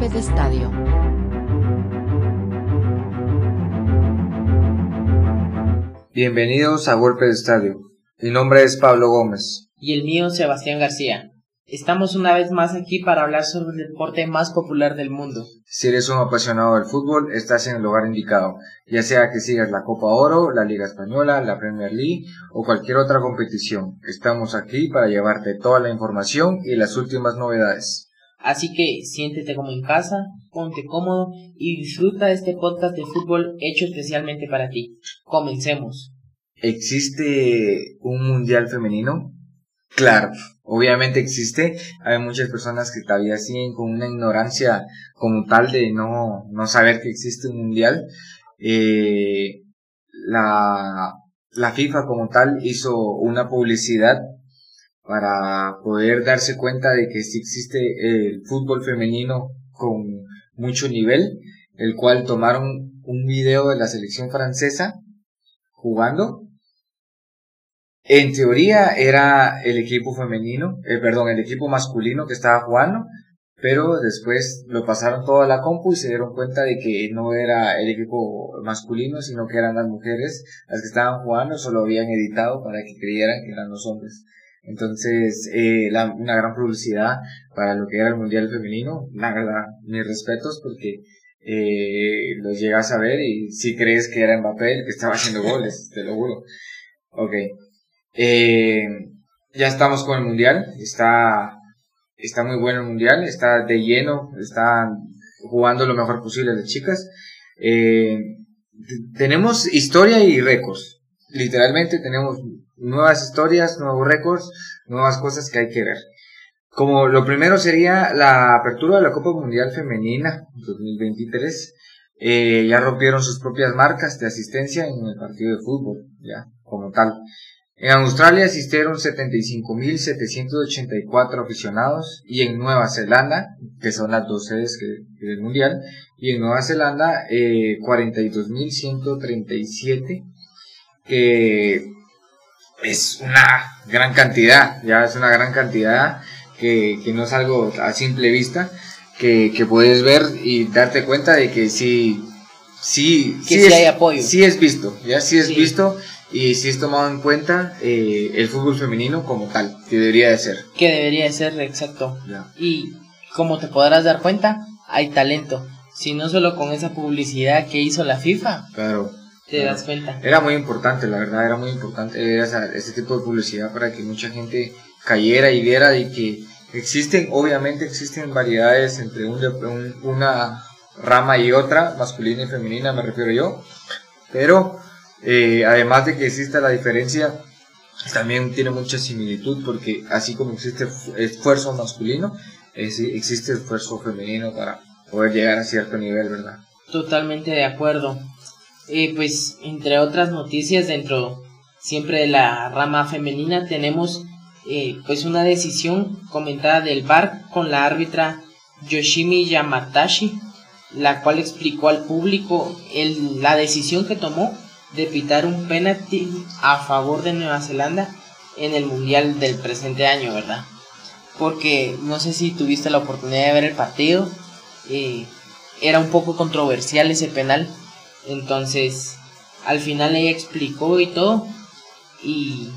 golpe de estadio. Bienvenidos a Golpe de Estadio. Mi nombre es Pablo Gómez. Y el mío Sebastián García. Estamos una vez más aquí para hablar sobre el deporte más popular del mundo. Si eres un apasionado del fútbol, estás en el lugar indicado, ya sea que sigas la Copa Oro, la Liga Española, la Premier League o cualquier otra competición. Estamos aquí para llevarte toda la información y las últimas novedades. Así que siéntete como en casa, ponte cómodo y disfruta de este podcast de fútbol hecho especialmente para ti. Comencemos. ¿Existe un mundial femenino? Claro, obviamente existe. Hay muchas personas que todavía siguen con una ignorancia como tal de no, no saber que existe un mundial. Eh, la, la FIFA como tal hizo una publicidad para poder darse cuenta de que sí existe el fútbol femenino con mucho nivel, el cual tomaron un video de la selección francesa jugando. En teoría era el equipo femenino, eh, perdón, el equipo masculino que estaba jugando, pero después lo pasaron todo a la compu y se dieron cuenta de que no era el equipo masculino, sino que eran las mujeres las que estaban jugando, solo habían editado para que creyeran que eran los hombres. Entonces, eh, la, una gran publicidad para lo que era el Mundial Femenino. La verdad, mis respetos porque eh, los llegas a ver y si crees que era Mbappé el que estaba haciendo goles, te lo juro. Ok. Eh, ya estamos con el Mundial. Está, está muy bueno el Mundial. Está de lleno. Están jugando lo mejor posible las chicas. Eh, tenemos historia y récords. Literalmente tenemos nuevas historias, nuevos récords, nuevas cosas que hay que ver. Como lo primero sería la apertura de la Copa Mundial Femenina 2023. Eh, ya rompieron sus propias marcas de asistencia en el partido de fútbol, ya, como tal. En Australia asistieron 75.784 aficionados y en Nueva Zelanda, que son las dos sedes del Mundial, y en Nueva Zelanda eh, 42.137, que es una gran cantidad, ya es una gran cantidad que, que no es algo a simple vista, que, que puedes ver y darte cuenta de que sí, sí, Que sí, sí es, hay apoyo. sí es visto, ya sí es Sí. visto y sí es tomado en cuenta eh, el fútbol femenino como tal, que debería de ser. Que debería de ser exacto. Ya. Y como te podrás dar cuenta, hay talento. Si no solo con esa publicidad que hizo la FIFA, Claro. Te das cuenta. Era muy importante, la verdad, era muy importante esa, ese tipo de publicidad para que mucha gente cayera y viera de que existen, obviamente existen variedades entre un, un- una rama y otra, masculina y femenina me refiero yo, pero eh, además de que exista la diferencia, también tiene mucha similitud porque así como existe fu- esfuerzo masculino, es- existe esfuerzo femenino para poder llegar a cierto nivel, ¿verdad? Totalmente de acuerdo. Eh, pues entre otras noticias dentro siempre de la rama femenina tenemos eh, pues una decisión comentada del VAR con la árbitra Yoshimi Yamatashi, la cual explicó al público el- la decisión que tomó de pitar un penalti a favor de Nueva Zelanda en el mundial del presente año, ¿verdad? Porque no sé si tuviste la oportunidad de ver el partido, eh, era un poco controversial ese penal, entonces al final ella explicó y todo y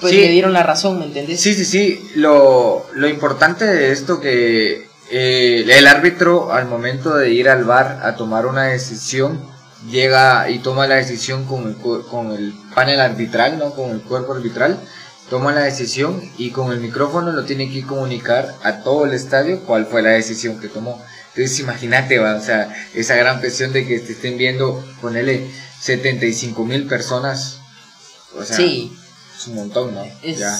pues Sí. le dieron la razón, ¿me entendés? Sí, sí, sí. Lo, lo importante de esto que eh, el árbitro al momento de ir al bar a tomar una decisión llega y toma la decisión con el, con el panel arbitral, ¿no? Con el cuerpo arbitral. Toma la decisión y con el micrófono lo tiene que comunicar a todo el estadio cuál fue la decisión que tomó. Entonces imagínate, va, o sea, esa gran presión de que te estén viendo, ponele 75 mil personas. O sea, sí, es un montón, ¿no? es, Ya.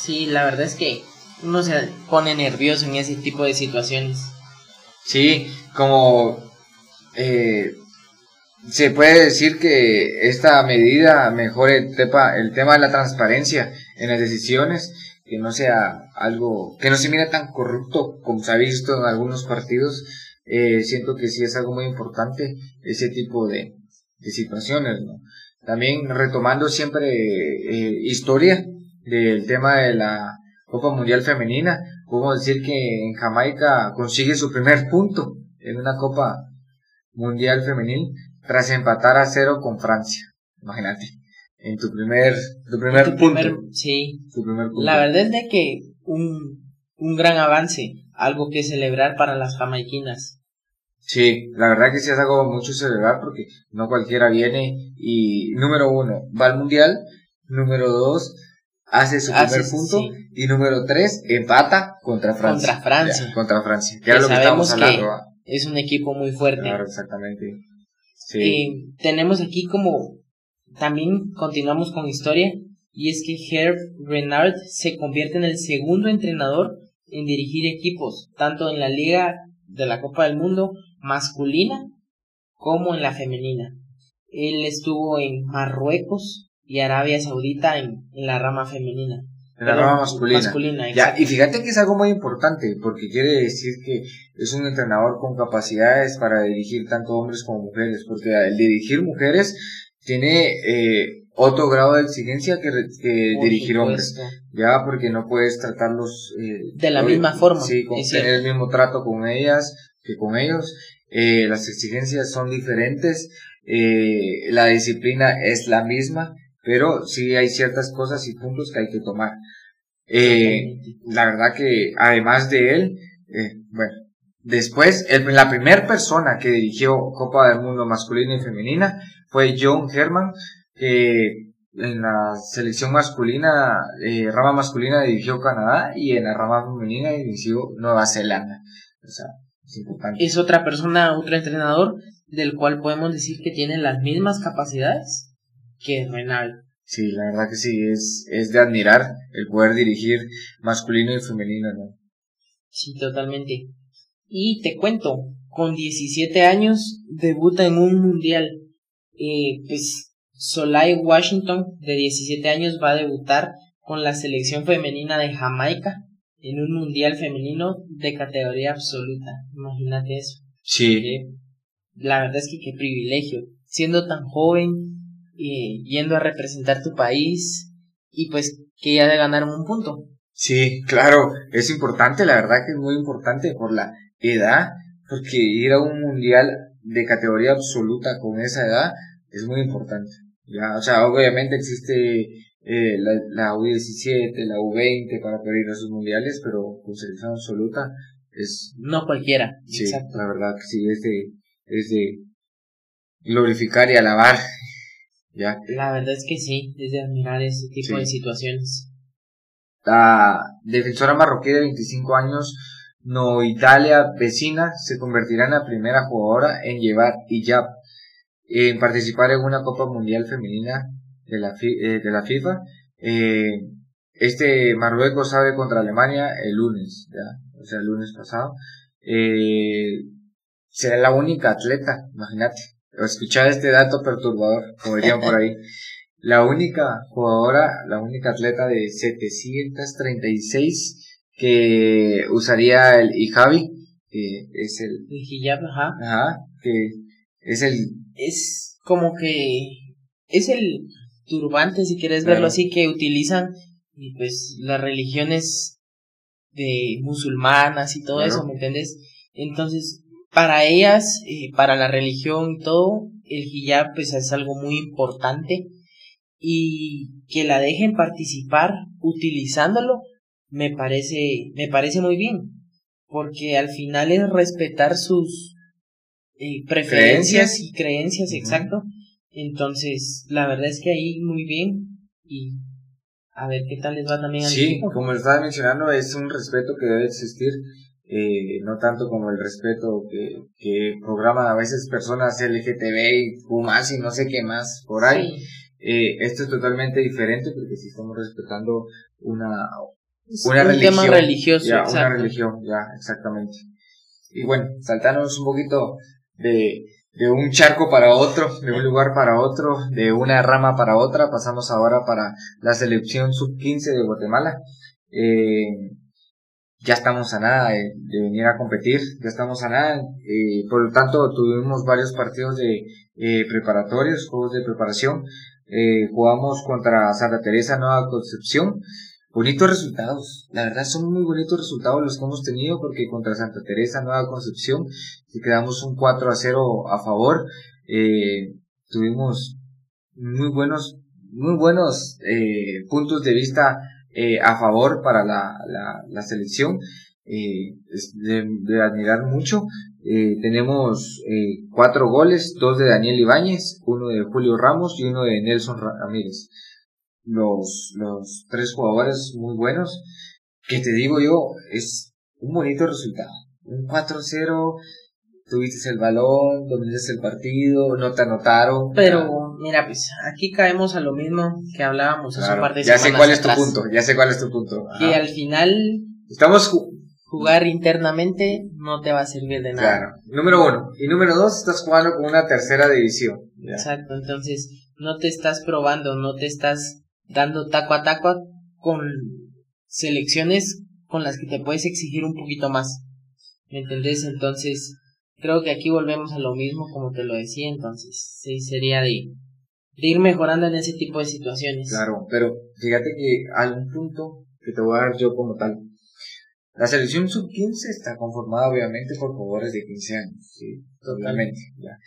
sí, la verdad es que uno se pone nervioso en ese tipo de situaciones. Sí, como eh, se puede decir que esta medida mejore el tema, el tema de la transparencia en las decisiones, que no sea algo, que no se mire tan corrupto como se ha visto en algunos partidos. Eh, siento que sí es algo muy importante ese tipo de, situaciones. También retomando siempre eh, historia del tema de la Copa Mundial Femenina. Podemos decir que en Jamaica consigue su primer punto en una Copa Mundial Femenil tras empatar a cero con Francia. Imagínate, en tu primer, tu primer punto. sí. La verdad es de que un, un gran avance, algo que celebrar para las jamaiquinas. Sí, la verdad que sí es algo mucho celebrar porque no cualquiera viene y número uno va al mundial, número dos hace su primer punto y número tres empata contra Francia. Contra Francia. contra Francia. Que, lo que estamos hablando. Es un equipo muy fuerte. Claro, exactamente. Sí. Eh, tenemos aquí como también continuamos con historia y es que Herb Renard se convierte en el segundo entrenador en dirigir equipos, tanto en la Liga de la Copa del Mundo masculina como en la femenina. Él estuvo en Marruecos y Arabia Saudita en, la rama femenina. En la rama masculina. ya, y fíjate que es algo muy importante, porque quiere decir que es un entrenador con capacidades para dirigir tanto hombres como mujeres, porque el dirigir mujeres tiene eh, otro grado de exigencia que, dirigir hombres, ya porque no puedes tratarlos eh, de la misma forma, sí, con, tener el mismo trato con ellas que con ellos, eh, las exigencias son diferentes, eh, la disciplina es la misma, pero sí hay ciertas cosas y puntos que hay que tomar. Eh, la verdad que además de él, eh, bueno, después la primera persona que dirigió Copa del Mundo masculina y femenina fue John Herman, que en la selección masculina, eh, rama masculina dirigió Canadá y en la rama femenina dirigió Nueva Zelanda. O sea, es, importante. es otra persona, otro entrenador del cual podemos decir que tiene las mismas capacidades que Renal. Sí, la verdad que sí, es, es de admirar el poder dirigir masculino y femenino, ¿no? Sí, totalmente. Y te cuento, con 17 años debuta en un mundial. Eh, pues Solai Washington, de 17 años, va a debutar con la selección femenina de Jamaica en un mundial femenino de categoría absoluta. Imagínate eso. Sí. Eh, la verdad es que qué privilegio. Siendo tan joven, yendo a representar tu país y pues que ya de ganar un punto. Sí, claro, es importante, la verdad que es muy importante por la edad, porque ir a un mundial de categoría absoluta con esa edad es muy importante. Ya, o sea, obviamente existe eh, la, la, U17, la U20 para poder ir a esos mundiales, pero con selección absoluta es... No cualquiera. Sí, la verdad que sí, es de, es de glorificar y alabar la verdad es que sí, es de admirar ese tipo de situaciones. La defensora marroquí de 25 años, no Italia vecina, se convertirá en la primera jugadora en llevar hijab, en participar en una Copa Mundial Femenina de la, eh, de la FIFA. Eh, este Marruecos sabe contra Alemania el lunes, ya, o sea, el lunes pasado. Eh, será la única atleta, imagínate, escuchar este dato perturbador, como dirían por ahí. La única jugadora, la única atleta de 736 que usaría el hijabi, que es el... El hijab, ajá. Ajá, que es el... Es como que... Es el turbante, si quieres verlo así, que utilizan y pues las religiones de musulmanas y todo eso, ¿me entiendes? Entonces, para ellas, eh, para la religión y todo, el hijab pues es algo muy importante y que la dejen participar utilizándolo me parece me parece muy bien porque al final es respetar sus eh, preferencias y creencias exacto. Entonces la verdad es que ahí muy bien y a ver qué tal les va también al sí como estaba mencionando es un respeto que debe existir eh, no tanto como el respeto que, que programan a veces personas LGTB y fumas y no sé qué más por ahí. Eh, esto es totalmente diferente porque si estamos respetando una, una religión. religioso, ya, una religión, ya, exactamente. Y bueno, saltarnos un poquito de, de un charco para otro, de un lugar para otro, de una rama para otra, pasamos ahora para la selección sub-15 de Guatemala. Eh, ya estamos a nada de, venir a competir, ya estamos a nada, eh, por lo tanto tuvimos varios partidos de eh, preparatorios, juegos de preparación, eh, jugamos contra Santa Teresa Nueva Concepción, bonitos resultados. La verdad son muy bonitos resultados los que hemos tenido porque contra Santa Teresa Nueva Concepción quedamos un 4 a 0 a favor. Eh, tuvimos muy buenos, muy buenos eh, puntos de vista eh, a favor para la, la, la selección. Eh, de, de, admirar mucho. Eh, tenemos cuatro goles, dos de Daniel Ibáñez, uno de Julio Ramos y uno de Nelson Ramírez los, los tres jugadores muy buenos, que te digo yo, es un bonito resultado. Un 4-0, tuviste el balón, dominaste el partido, no te anotaron. Pero, mira, pues aquí caemos a lo mismo que hablábamos hace un par de Ya sé cuál es tu punto, ya sé cuál es tu punto. Que al final... Estamos jugar internamente no te va a servir de nada. Claro. Número uno. Y número dos, estás jugando con una tercera división. Exacto. Entonces, no te estás probando, no te estás dando taco a taco con selecciones con las que te puedes exigir un poquito más. ¿Me entendés? Entonces, creo que aquí volvemos a lo mismo como te lo decía, entonces, sí, sería de, de ir mejorando en ese tipo de situaciones. Claro, pero fíjate que hay un punto que te voy a dar yo como tal. La selección sub-15 está conformada obviamente por jugadores de 15 años, ¿sí? Totalmente, ya.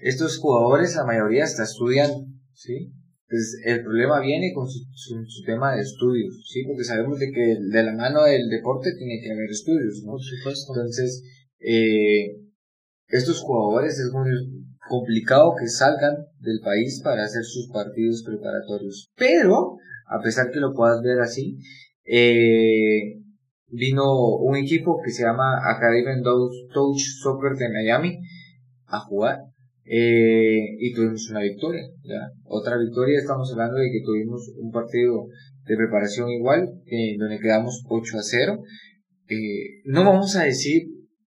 Estos jugadores, la mayoría hasta estudian, ¿sí? Pues el problema viene con su, su, tema de estudios, ¿sí? Porque sabemos de que de la mano del deporte tiene que haber estudios, ¿no? Por supuesto. Entonces, eh, estos jugadores es muy complicado que salgan del país para hacer sus partidos preparatorios. Pero, a pesar que lo puedas ver así, eh, vino un equipo que se llama Academy Touch Soccer de Miami a jugar eh, y tuvimos una victoria. ¿ya? Otra victoria, estamos hablando de que tuvimos un partido de preparación igual, eh, donde quedamos 8 a 0. Eh, no vamos a decir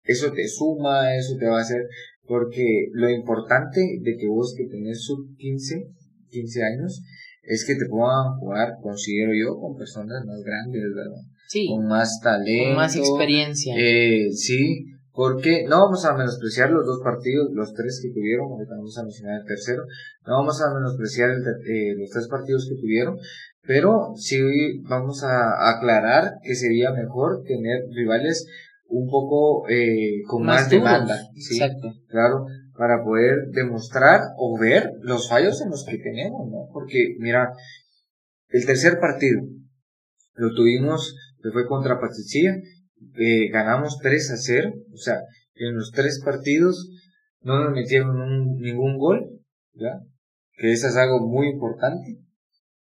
eso te suma, eso te va a hacer, porque lo importante de que vos que tenés sub 15, 15 años, es que te puedan jugar, considero yo, con personas más grandes, ¿verdad? Sí. Con más talento. Con más experiencia. Eh, sí, porque no vamos a menospreciar los dos partidos, los tres que tuvieron, ahorita vamos a mencionar el tercero, no vamos a menospreciar el, eh, los tres partidos que tuvieron, pero sí vamos a aclarar que sería mejor tener rivales un poco eh, con más, demanda, ¿sí? Exacto. claro, para poder demostrar o ver los fallos en los que tenemos, ¿no? Porque mira, el tercer partido lo tuvimos, que fue contra Patricia, eh, ganamos 3 a 0, o sea, en los tres partidos no nos metieron un, ningún gol, ¿ya? que eso es algo muy importante,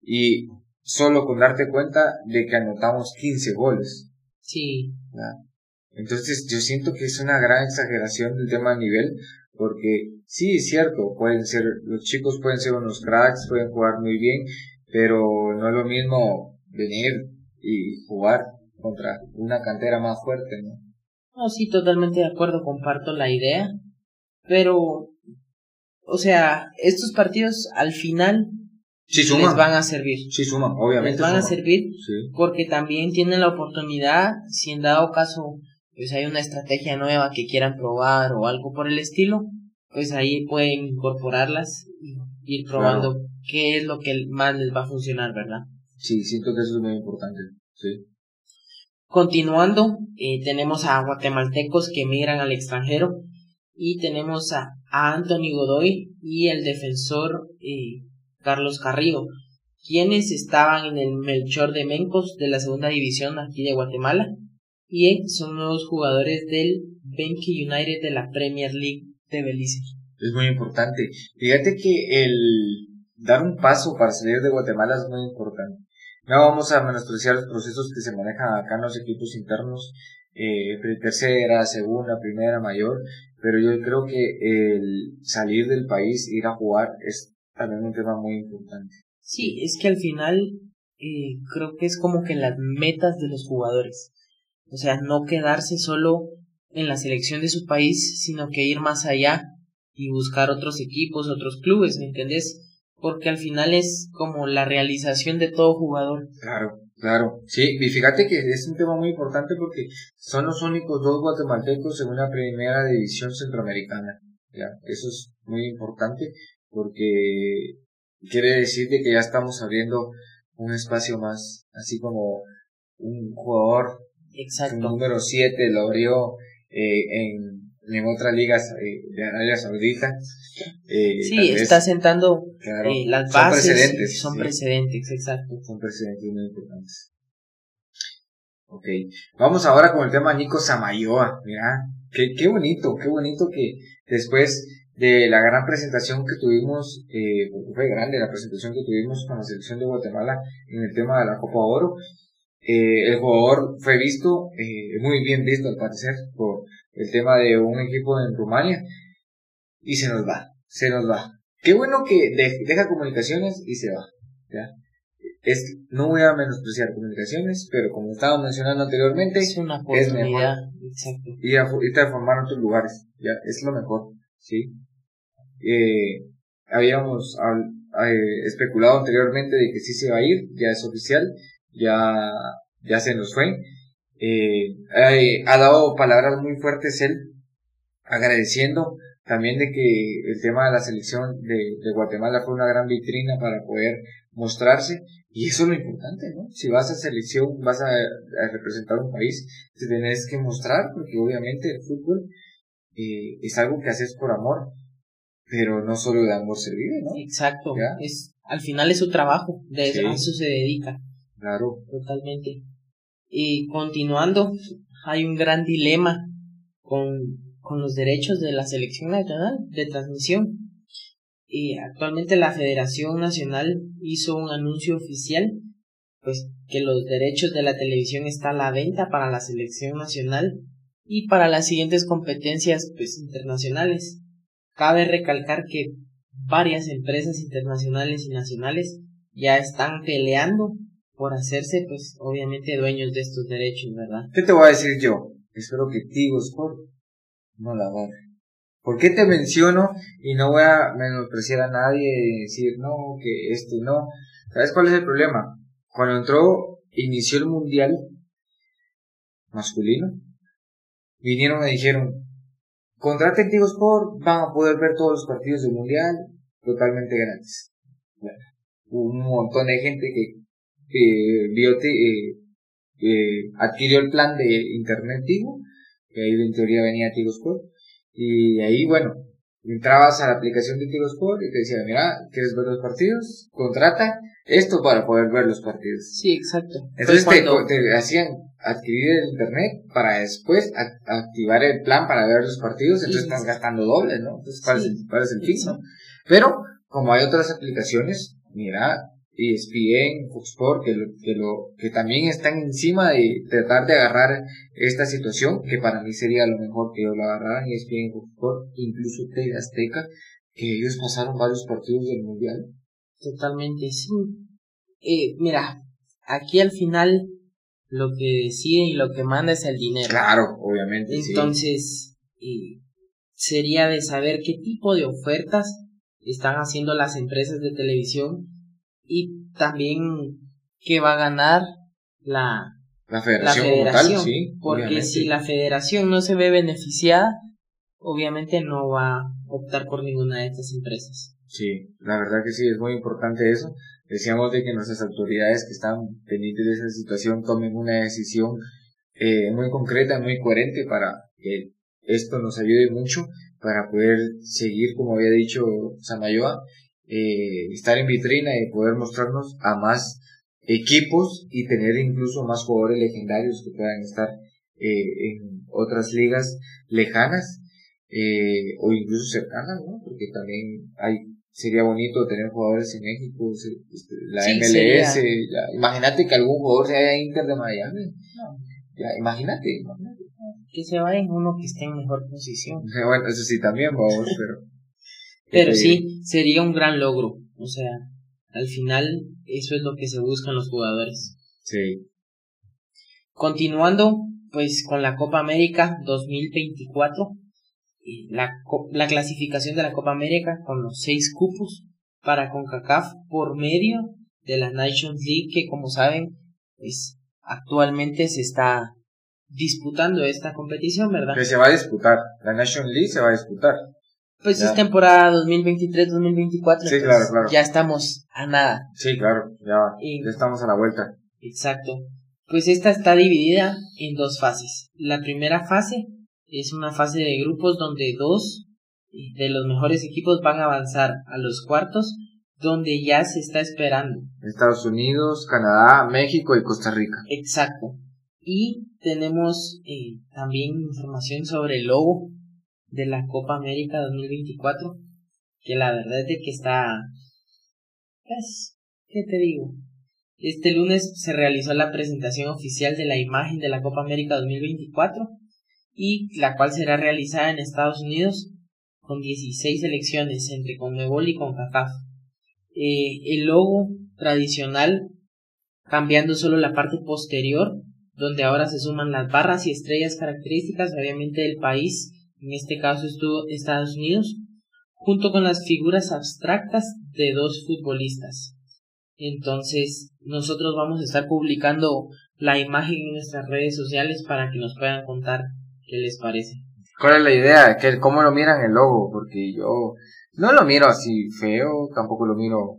y solo con darte cuenta de que anotamos 15 goles. Sí. ¿ya? Entonces yo siento que es una gran exageración del tema a nivel, porque sí es cierto, pueden ser, los chicos pueden ser unos cracks, pueden jugar muy bien, pero no es lo mismo venir y jugar contra una cantera más fuerte, ¿no? No, sí, totalmente de acuerdo, comparto la idea, pero, o sea, estos partidos al final sí, les van a servir. Sí, suman, obviamente. Les van a suman. servir Sí. porque también tienen la oportunidad, si en dado caso, pues hay una estrategia nueva que quieran probar o algo por el estilo, pues ahí pueden incorporarlas y ir probando qué es lo que más les va a funcionar, ¿verdad? Sí, siento que eso es muy importante. Sí. Continuando, eh, tenemos a guatemaltecos que emigran al extranjero y tenemos a, a Anthony Godoy y el defensor eh, Carlos Carrillo, quienes estaban en el Melchor de Mencos de la segunda división aquí de Guatemala y son nuevos jugadores del Benki United de la Premier League de Belice. Es muy importante. Fíjate que el dar un paso para salir de Guatemala es muy importante. No vamos a menospreciar los procesos que se manejan acá en los equipos internos, eh, tercera, segunda, primera, mayor, pero yo creo que el salir del país, ir a jugar, es también un tema muy importante. Sí, es que al final eh, creo que es como que las metas de los jugadores. O sea, no quedarse solo en la selección de su país, sino que ir más allá y buscar otros equipos, otros clubes, ¿me entendés? Porque al final es como la realización de todo jugador. Claro, claro. Sí, y fíjate que es un tema muy importante porque son los únicos dos guatemaltecos en una primera división centroamericana. Ya, eso es muy importante porque quiere decir de que ya estamos abriendo un espacio más, así como un jugador Exacto. número 7 lo abrió eh, en, en otras ligas eh, de Arabia Saudita. Eh, sí, tal vez, está sentando claro, eh, las son bases. precedentes, Son sí. precedentes, exacto. son precedentes muy importantes. Ok, vamos ahora con el tema Nico Samayoa. Mira, qué, qué bonito, qué bonito que después de la gran presentación que tuvimos, eh, porque fue grande la presentación que tuvimos con la selección de Guatemala en el tema de la Copa Oro, eh, el jugador fue visto, eh, muy bien visto al parecer, por el tema de un equipo en Rumania, y se nos va, se nos va. Qué bueno que de- deja comunicaciones y se va. ¿ya? Es, no voy a menospreciar comunicaciones, pero como estaba mencionando anteriormente, Es una es mejor. ir a, irte a formar en otros lugares, ya, es lo mejor, ¿sí? Eh, habíamos habl- eh, especulado anteriormente de que sí se va a ir, ya es oficial, ya, ya se nos fue. Eh, eh, ha dado palabras muy fuertes él, agradeciendo también de que el tema de la selección de, de Guatemala fue una gran vitrina para poder mostrarse y eso es lo importante, ¿no? Si vas a selección, vas a, a representar un país, te tenés que mostrar porque obviamente el fútbol eh, es algo que haces por amor, pero no solo de amor se vive, ¿no? Exacto. ¿Ya? Es, al final es su trabajo. De Sí. a eso se dedica. Claro, Totalmente. Y continuando, hay un gran dilema con, con los derechos de la selección nacional de transmisión. Y actualmente la Federación Nacional hizo un anuncio oficial, pues que los derechos de la televisión están a la venta para la selección nacional y para las siguientes competencias pues internacionales. Cabe recalcar que varias empresas internacionales y nacionales ya están peleando por hacerse, pues, obviamente dueños de estos derechos, ¿verdad? ¿qué te voy a decir yo? Espero que Tigo Sport no la agarre. ¿Por qué te menciono y no voy a menospreciar a nadie y decir no, que este no? ¿Sabes cuál es el problema? Cuando entró, inició el mundial masculino, vinieron y dijeron, contraten Tigo Sport, van a poder ver todos los partidos del mundial totalmente gratis. Bueno, un montón de gente que eh, vio, te- eh, eh, adquirió el plan de internet Tigo, que ahí en teoría venía Tigo Sport, y ahí, bueno, entrabas a la aplicación de Tigo Sport y te decía, mira, ¿quieres ver los partidos? Contrata esto para poder ver los partidos. Sí, exacto. Entonces te, hacían adquirir el internet para después ac- activar el plan para ver los partidos, entonces Sí. estás gastando doble, ¿no? Entonces, ¿cuál, es, el- cuál es el fin, no? Pero, como hay otras aplicaciones, mira, ESPN, Fox Sport, que, lo, que, lo, que también están encima de tratar de agarrar esta situación, que para mí sería lo mejor que lo agarraran, ESPN, Fox Sport, incluso TV Azteca, que ellos pasaron varios partidos del Mundial. Totalmente, sí. Eh, mira, aquí al final lo que decide y lo que manda es el dinero. Claro, obviamente, sí. Entonces, eh, sería de saber qué tipo de ofertas están haciendo las empresas de televisión y también qué va a ganar la, La la federación, como tal, sí. porque obviamente. si la federación no se ve beneficiada, obviamente no va a optar por ninguna de estas empresas. Sí, la verdad que sí, es muy importante eso. Decíamos de que nuestras autoridades que están pendientes de esa situación tomen una decisión eh, muy concreta, muy coherente para que esto nos ayude mucho para poder seguir, como había dicho Samayoa, eh, estar en vitrina y poder mostrarnos a más equipos y tener incluso más jugadores legendarios que puedan estar eh, en otras ligas lejanas eh, o incluso cercanas, ¿no? Porque también hay sería bonito tener jugadores en México, se- este, la Sí, MLS, imagínate que algún jugador sea de Inter de Miami, ya, imagínate, imagínate. Que se vaya uno que esté en mejor posición. Bueno, eso sí también, vamos, pero... Pero sí, sería un gran logro. O sea, al final eso es lo que se buscan los jugadores. Sí, Continuando, pues con la Copa América 2024, y la, la clasificación de la Copa América con los seis cupos para CONCACAF por medio de la Nations League que como saben, pues actualmente se está disputando esta competición, ¿verdad? que se va a disputar, la Nation League se va a disputar. Pues Ya. es temporada 2023-2024. Sí, claro, claro. Ya estamos a nada. Sí, claro, ya, Y- ya estamos a la vuelta. Exacto. Pues esta está dividida en dos fases. La primera fase es una fase de grupos donde dos de los mejores equipos van a avanzar a los cuartos, donde ya se está esperando. Estados Unidos, Canadá, México y Costa Rica. Exacto. Y tenemos eh, también información sobre el logo de la Copa América 2024, que la verdad es de que está... Pues, ¿qué te digo? Este lunes se realizó la presentación oficial de la imagen de la Copa América 2024 y la cual será realizada en Estados Unidos con 16 selecciones entre Conmebol y CONCACAF. Eh, el logo tradicional cambiando solo la parte posterior donde ahora se suman las barras y estrellas características obviamente del país, en este caso estuvo Estados Unidos, junto con las figuras abstractas de dos futbolistas. Entonces, nosotros vamos a estar publicando la imagen en nuestras redes sociales para que nos puedan contar qué les parece. ¿Cuál es la idea? ¿Qué, ¿Cómo lo miran el logo? Porque yo no lo miro así feo, tampoco lo miro,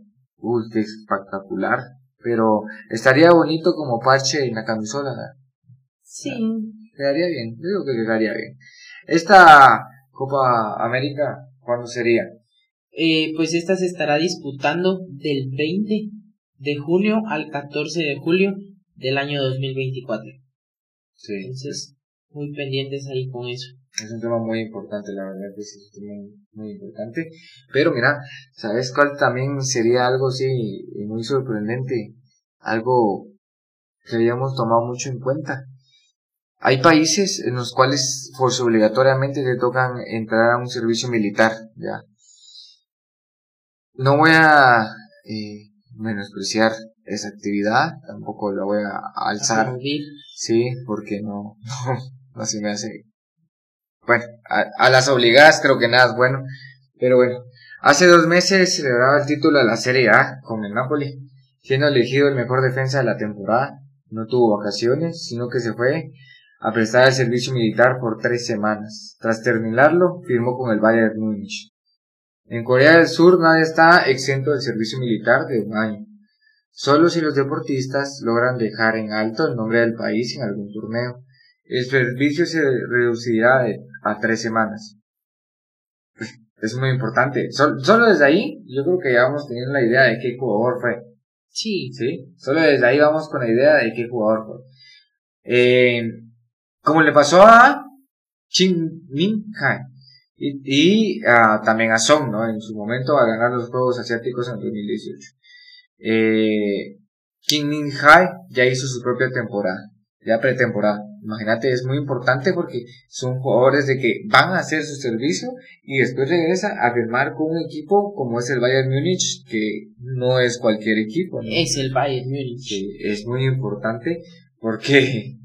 qué espectacular. Pero estaría bonito como parche en la camisola. Sí, Quedaría bien, yo digo que quedaría bien. Esta Copa América, ¿cuándo sería? eh, pues esta se estará disputando del 20 de junio al 14 de julio del año 2024. Sí, Entonces, muy pendientes ahí con eso. es un tema muy importante, la verdad que sí, es un tema muy importante. Pero mira, ¿sabes cuál también sería algo así muy sorprendente? Algo que habíamos tomado mucho en cuenta. Hay países en los cuales por obligatoriamente te tocan entrar a un servicio militar, ya. No voy a eh, menospreciar esa actividad, tampoco la voy a alzar. Aplaudir. Sí, porque no, no, no se me hace. Bueno, a, a las obligadas creo que nada es bueno. Pero bueno, hace dos meses celebraba el título de la Serie A con el Napoli, siendo elegido el mejor defensa de la temporada. No tuvo vacaciones, sino que se fue a prestar el servicio militar por tres semanas. Tras terminarlo, firmó con el Bayern Múnich. En Corea del Sur nadie está exento del servicio militar de un año. Solo si los deportistas logran dejar en alto el nombre del país en algún torneo. El servicio se reducirá a tres semanas. Es muy importante. Sol- solo desde ahí, yo creo que ya vamos teniendo la idea de qué jugador fue. Sí, ¿Sí? Solo desde ahí vamos con la idea de qué jugador fue. Eh, como le pasó a Chin Min. Y, y también a Song, ¿no? En su momento a ganar los Juegos Asiáticos en 2018. Eh, Kim Min Hai ya hizo su propia temporada, ya pretemporada. Imagínate, es muy importante porque son jugadores de que van a hacer su servicio y después regresa a firmar con un equipo como es el Bayern Múnich, que no es cualquier equipo. ¿no? es el Bayern Múnich. que es muy importante porque,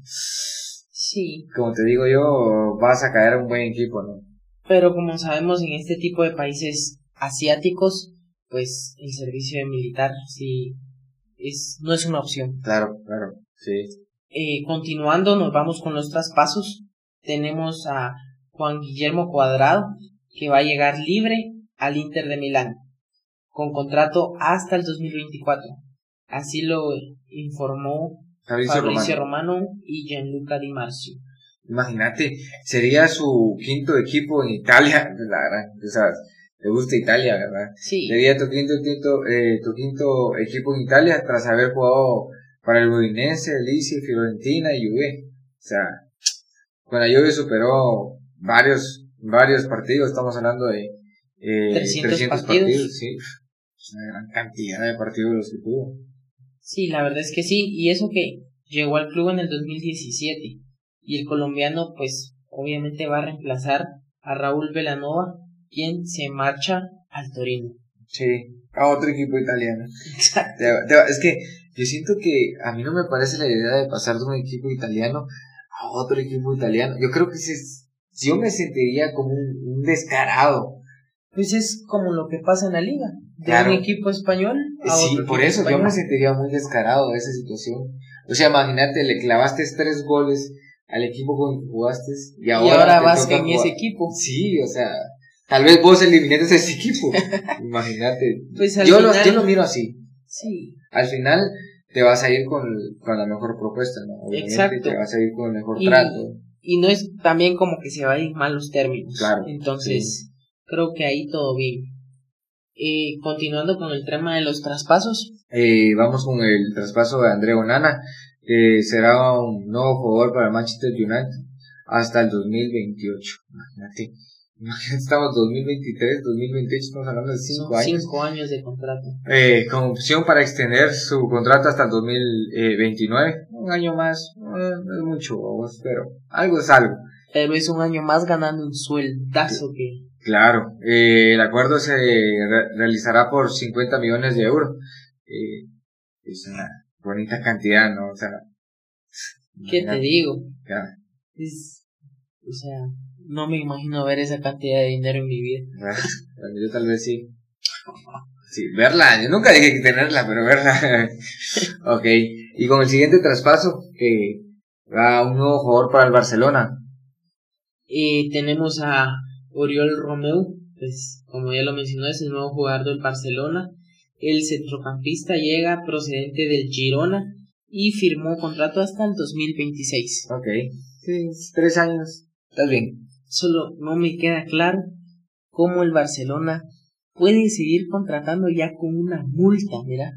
Sí, como te digo yo, vas a caer a un buen equipo, ¿no? pero como sabemos en este tipo de países asiáticos, pues el servicio de militar sí es no es una opción. Claro, claro, sí. Eh, continuando, nos vamos con los traspasos. Tenemos a Juan Guillermo Cuadrado, que va a llegar libre al Inter de Milán, con contrato hasta el 2024. Así lo informó Fabricio Fabricio Romano. Romano y Gianluca Di Marzio. Imagínate, sería su quinto equipo en Italia, la gran, o sea, le gusta Italia, ¿verdad? Sí, Sería tu quinto, quinto, eh, tu quinto equipo en Italia tras haber jugado para el Udinese, el Lecce, Fiorentina y Juve. O sea, con la Juve superó varios, varios partidos, estamos hablando de eh, 300 partidos. sí. Es una gran cantidad de partidos los que tuvo. Sí, la verdad es que sí. Y eso que llegó al club en el 2017. Y el colombiano, pues, obviamente va a reemplazar a Raúl Velanova, quien se marcha al Torino. Sí, a otro equipo italiano. Exacto. Es que yo siento que a mí no me parece la idea de pasar de un equipo italiano a otro equipo italiano. Yo creo que si es- yo me sentiría como un, un descarado. Pues es como lo que pasa en la liga. De Claro. un equipo español a Sí, otro por eso yo me sentiría muy descarado de esa situación. O sea, imagínate, le clavaste tres goles al equipo con el que jugaste y Y ahora, vas en jugar- ese equipo. Sí, o sea, Tal vez vos eliminaste ese equipo. Imagínate. Pues yo, lo, yo lo miro así. Sí, Al final te vas a ir con, con la mejor propuesta, ¿no? Obviamente Exacto. te vas a ir con el mejor Y- trato. y no es también como que se vayan mal los términos. Claro, Entonces, creo que ahí todo bien. Eh, continuando con el tema de los traspasos, Eh, vamos con el traspaso de André Onana, que será un nuevo jugador para Manchester United hasta el 2028. Imagínate. Estamos 2023, 2028, estamos hablando de 5 son años. cinco años de contrato. Eh, con opción para extender su contrato hasta el 2029. Un año más, no es mucho, pero algo es algo. Pero es un año más ganando un sueldazo que... Claro, eh, el acuerdo se re- realizará por 50 millones de euros. Eh, es una bonita cantidad, ¿no? O sea, ¿Qué te digo? ya, Es, o sea, no me imagino ver esa cantidad de dinero en mi vida. yo tal vez sí. Sí, verla, yo nunca dije que tenerla, pero verla. ok, y con el siguiente traspaso, que va un nuevo jugador para el Barcelona. Eh, tenemos a Oriol Romeu, pues como ya lo mencionó, es el nuevo jugador del Barcelona. El centrocampista llega procedente del Girona y firmó contrato hasta el 2026. Ok, sí, tres años, estás bien. Solo no me queda claro cómo el Barcelona puede seguir contratando ya con una multa, mira.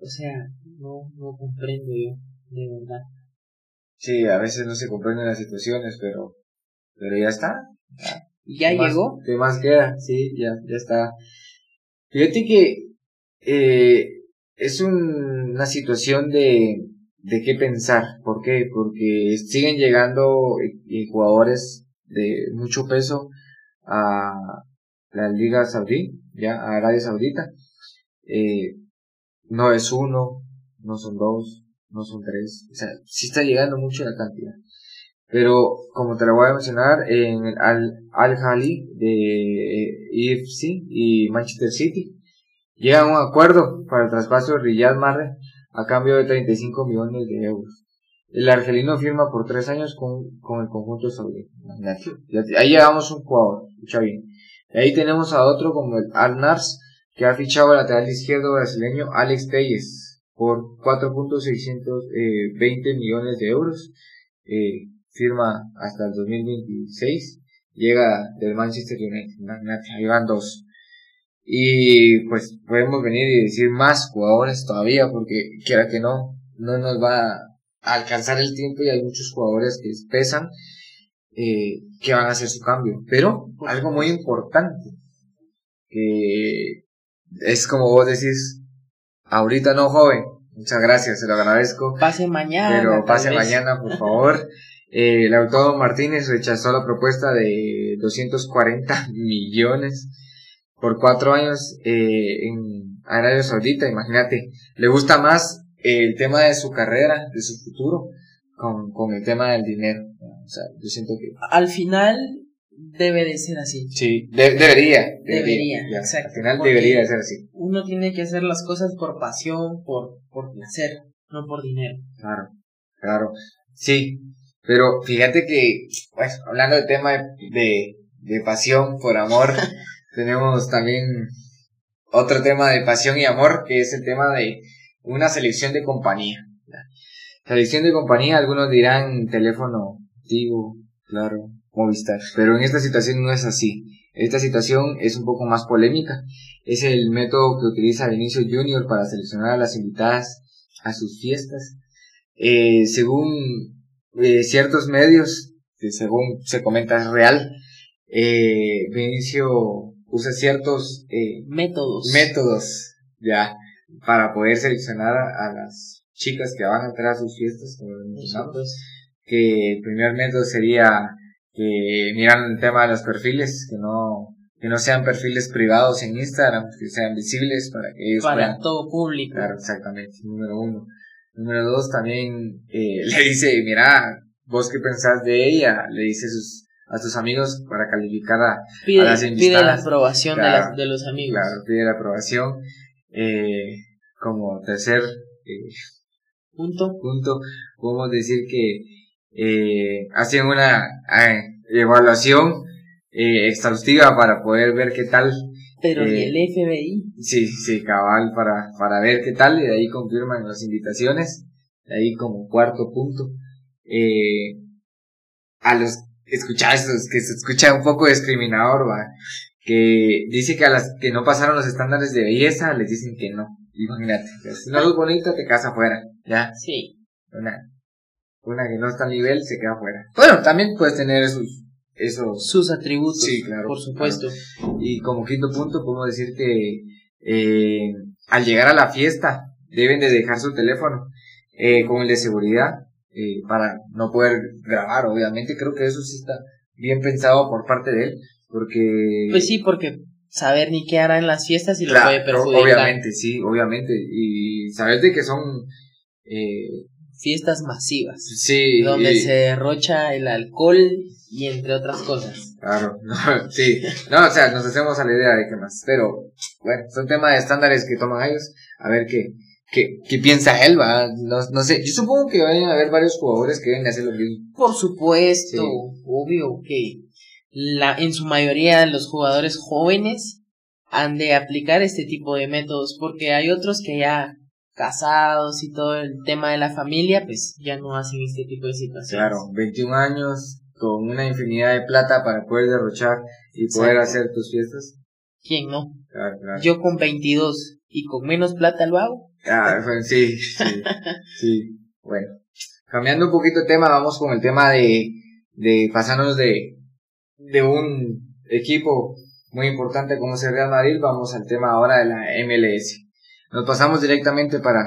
O sea, no, no comprendo yo, de verdad. Sí, a veces no se comprenden las situaciones, pero, pero ya está. Ya ¿Qué más- llegó, ¿Qué más queda? Sí, ya, ya está. Fíjate que eh, es un- una situación de, de qué pensar. ¿Por qué? Porque siguen llegando eh, eh, jugadores de mucho peso a la Liga Saudí, ya a Arabia Saudita. Eh, no es uno, no son dos, no son tres. O sea, sí está llegando mucho la cantidad. Pero, como te lo voy a mencionar, en el Al, Al Hali de eh, EFC y Manchester City llegan a un acuerdo para el traspaso de Riyad Mahrez a cambio de 35 millones de euros. El argelino firma por tres años con, con el conjunto saudí. Ahí llevamos un jugador, escucha bien. Ahí tenemos a otro como el Al Nars, que ha fichado al lateral izquierdo brasileño Alex Telles por 4.620 millones de euros. Eh, firma hasta el 2026. Llega del Manchester United. Ahí van dos. Y pues podemos venir y decir más jugadores todavía, porque quiera que no, no nos va a alcanzar el tiempo y hay muchos jugadores que pesan eh, que van a hacer su cambio. Pero algo muy importante, que es como vos decís, ahorita no joven, muchas gracias, se lo agradezco, pase mañana. pero pase mañana por favor. Eh, Lautaro Martínez rechazó la propuesta de 240 millones por cuatro años eh, en Arabia Saudita, imagínate, le gusta más el tema de su carrera, de su futuro, con, con el tema del dinero. O sea, yo siento que Al final debe de ser así. sí, de- debería, Debería, ya, exacto, Al final debería de ser así. Uno tiene que hacer las cosas por pasión, por, por placer, no por dinero. Claro, claro, sí, pero fíjate que, pues, hablando de tema de, de, de pasión por amor, tenemos también otro tema de pasión y amor, que es el tema de una selección de compañía. Selección de compañía, algunos dirán teléfono, Tigo, claro, Movistar, pero en esta situación no es así. Esta situación es un poco más polémica. Es el método que utiliza Vinicius Junior para seleccionar a las invitadas a sus fiestas. Eh, según eh, ciertos medios, que según se comenta es real, eh, Vinicio usa ciertos eh, Métodos. métodos ya para poder seleccionar a, a las chicas que van a entrar a sus fiestas, como mencionamos que el primer método sería que miran el tema de los perfiles, que no, que no sean perfiles privados en Instagram, que sean visibles para que ellos Para puedan. todo público. Claro, exactamente, número uno. Número dos, también eh, le dice, mira, vos qué pensás de ella, le dice a sus, a sus amigos para calificar a, Pide, a las pide la aprobación de, las- de los amigos. claro, pide la aprobación. Eh, como tercer eh, Punto. punto, podemos decir que eh, hacen una eh, evaluación exhaustiva para poder ver qué tal. Pero eh, el FBI. Sí, sí, cabal, para, para ver qué tal, y de ahí confirman las invitaciones, de ahí como cuarto punto. Eh, a los escuchados, que se escucha un poco discriminador, va, que dice que a las que no pasaron los estándares de belleza les dicen que no. Imagínate, si no es bonita te casa afuera, ya. Sí. Una, una que no está a nivel se queda afuera. Bueno, también puedes tener esos, esos, Sus atributos. Sí, claro, Por supuesto. y como quinto punto podemos decir que eh, al llegar a la fiesta deben de dejar su teléfono eh, con el de seguridad eh, para no poder grabar, obviamente creo que eso sí está bien pensado por parte de él, porque... Pues sí, porque saber ni qué hará en las fiestas y lo Claro, puede perjudicar. obviamente, sí, obviamente, y saber de que son... Eh, Fiestas masivas. sí, Donde y- se derrocha el alcohol y entre otras cosas. Claro, no, sí, no, o sea, nos hacemos a la idea de qué más, pero bueno, son temas de estándares que toman ellos, a ver qué, qué, qué piensa él, va, no, no sé, yo supongo que van a haber varios jugadores que deben de hacer lo mismo. Por supuesto, Sí. obvio que la, en su mayoría los jugadores jóvenes han de aplicar este tipo de métodos porque hay otros que ya casados y todo el tema de la familia pues ya no hacen este tipo de situaciones. Claro, 21 años con una infinidad de plata para poder derrochar y poder Exacto. hacer tus fiestas. ¿Quién no? Claro, claro. Yo con 22 y con menos plata lo hago. Ah, sí, sí, sí. Bueno, cambiando un poquito de tema, vamos con el tema de, de pasarnos de, de un equipo muy importante como es el Real Madrid, vamos al tema ahora de la MLS. Nos pasamos directamente para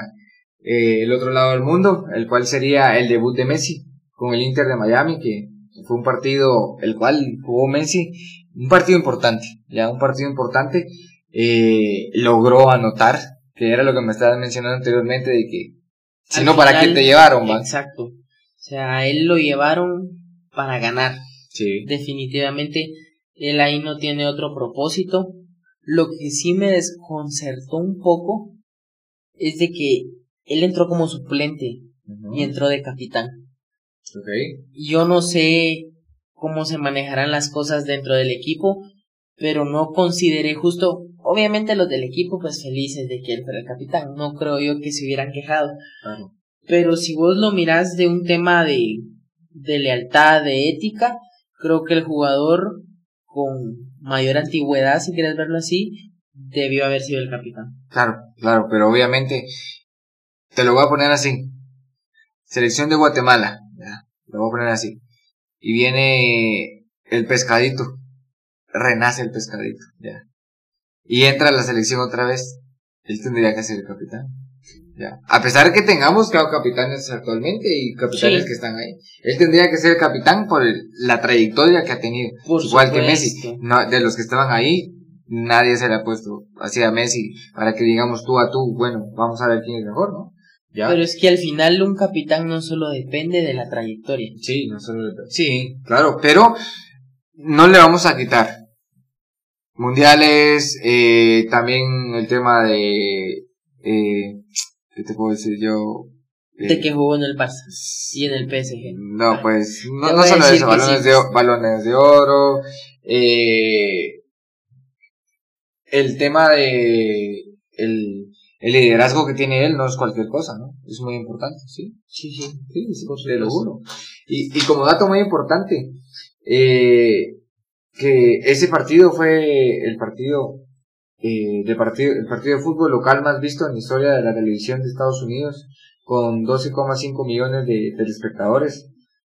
eh, el otro lado del mundo, el cual sería el debut de Messi con el Inter de Miami, que fue un partido el cual jugó Messi, un partido importante, ya un partido importante, eh, logró anotar, que era lo que me estabas mencionando anteriormente, de que si no, ¿para qué te llevaron? va? Exacto. O sea, a él lo llevaron para ganar. Sí, Definitivamente, él ahí no tiene otro propósito. Lo que sí me desconcertó un poco es de que él entró como suplente y entró de capitán. Yo no sé cómo se manejarán las cosas dentro del equipo, pero no consideré justo, obviamente los del equipo pues felices de que él fuera el capitán, no creo yo que se hubieran quejado, Claro. pero si vos lo mirás de un tema de, de lealtad, de ética, creo que el jugador con mayor antigüedad, si quieres verlo así, debió haber sido el capitán. Claro, claro, pero obviamente te lo voy a poner así. Selección de Guatemala, lo voy a poner así. Y viene el pescadito, renace el pescadito, ya. Y entra a la selección otra vez, él tendría que ser el capitán. Ya. A pesar de que tengamos claro, capitanes actualmente y capitanes Sí. que están ahí, él tendría que ser el capitán por el- la trayectoria que ha tenido. Por Igual que. Messi. No, de los que estaban ahí, nadie se le ha puesto así a Messi para que digamos tú a tú, bueno, vamos a ver quién es mejor, ¿no? Ya. Pero es que al final un capitán no solo depende de la trayectoria. Sí, no solo Sí, claro, pero no le vamos a quitar. Mundiales, eh, también el tema de, eh, ¿qué te puedo decir yo? Eh, De que jugó en el Barça y en el PSG. No, pues, no, no solo eso, balones, sí. de, balones de oro, eh, el tema de el, el liderazgo que tiene él no es cualquier cosa, ¿no? Es muy importante, ¿sí? Sí, sí. Sí, sí, Por te lo juro. Y, y como dato muy importante, eh, que ese partido fue el partido, eh, de partido, el partido de fútbol local más visto en la historia de la televisión de Estados Unidos, con 12,5 millones de telespectadores.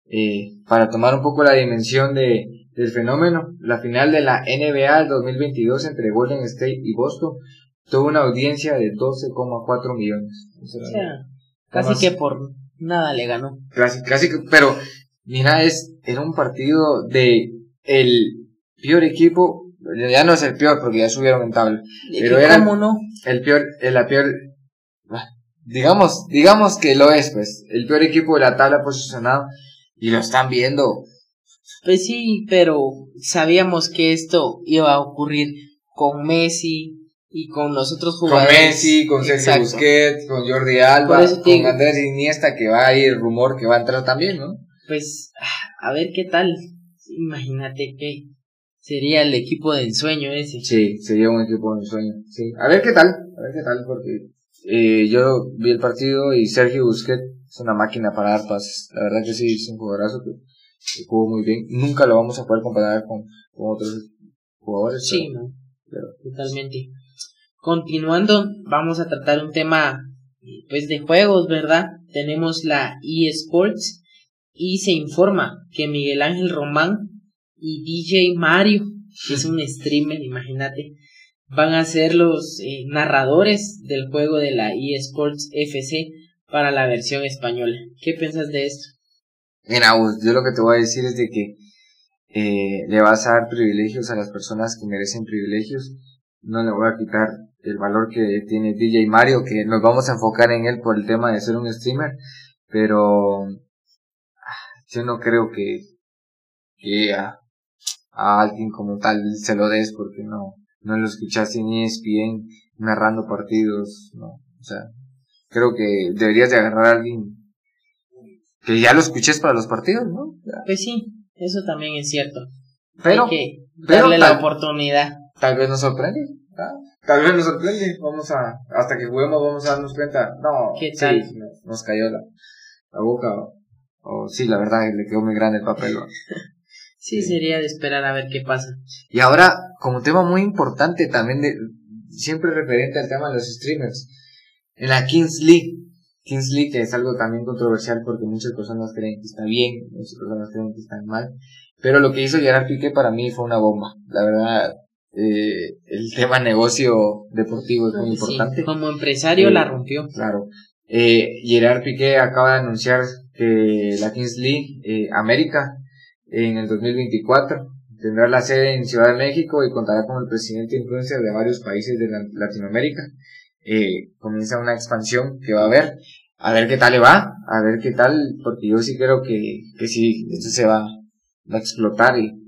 Eh, para tomar un poco la dimensión de, del fenómeno, la final de la NBA del 2022 entre Golden State y Boston tuvo una audiencia de 12,4 millones. O sea, casi que por nada le ganó. Casi, casi, que- pero mira, es, era un partido de el peor equipo, ya no es el peor porque ya subieron en tabla, Pero era- el peor, el, la peor, ah, digamos, digamos que lo es, pues, el peor equipo de la tabla posicionado y lo están viendo. Pues sí, pero sabíamos que esto iba a ocurrir con Messi y con los otros Con jugadores. Messi, con Sergio Exacto. Busquets, con Jordi Alba, con digo. Andrés Iniesta que va ahí el rumor que va a entrar también, ¿no? Pues, a ver qué tal. Imagínate que Sería el equipo de ensueño ese. Sí, sería un equipo de ensueño. Sí. A ver qué tal, a ver qué tal, porque eh, yo vi el partido y Sergio Busquets es una máquina para dar pases. La verdad que sí, es un jugadorazo que, jugó muy bien. Nunca lo vamos a poder comparar con, con otros jugadores. Sí, totalmente. Continuando, vamos a tratar un tema pues de juegos, ¿verdad? Tenemos la eSports y se informa que Miguel Ángel Román y DJ Mario, que es un streamer, imagínate, van a ser los eh, narradores del juego de la eSports FC para la versión española. ¿Qué piensas de esto? Mira, yo lo que te voy a decir es de que eh, le vas a dar privilegios a las personas que merecen privilegios. No le voy a quitar el valor que tiene DJ Mario, que nos vamos a enfocar en él por el tema de ser un streamer, pero ah, yo no creo que, que a, alguien como tal se lo des porque no, no lo escuchaste ni ESPN narrando partidos, no, o sea, creo que deberías de agarrar a alguien que ya lo escuches para los partidos, ¿no? Pues sí, eso también es cierto. Pero, Hay que darle la oportunidad. Tal vez nos sorprende. Tal vez nos sorprende. Vamos a, hasta que juguemos vamos a darnos cuenta. No, ¿Qué tal? nos, cayó la, la boca. O, sí, la verdad, le quedó muy grande el papel. sí, sería de esperar a ver qué pasa. Y ahora, como tema muy importante también, de, siempre referente al tema de los streamers, en la Kings League, Kings League que es algo también controversial porque muchas personas creen que está bien, muchas personas creen que está mal, pero lo que hizo Gerard Piqué para mí fue una bomba, la verdad, eh, el tema negocio deportivo es muy importante. Como empresario la eh, rompió. Claro. Eh, Gerard Piqué acaba de anunciar que la Kings League eh, América en el 2024 tendrá la sede en Ciudad de México y contará con el presidente de influencia de varios países de Latinoamérica. Eh, comienza una expansión que va a haber, a ver qué tal le va, a ver qué tal, porque yo sí creo que, que sí, esto se va, va a explotar y,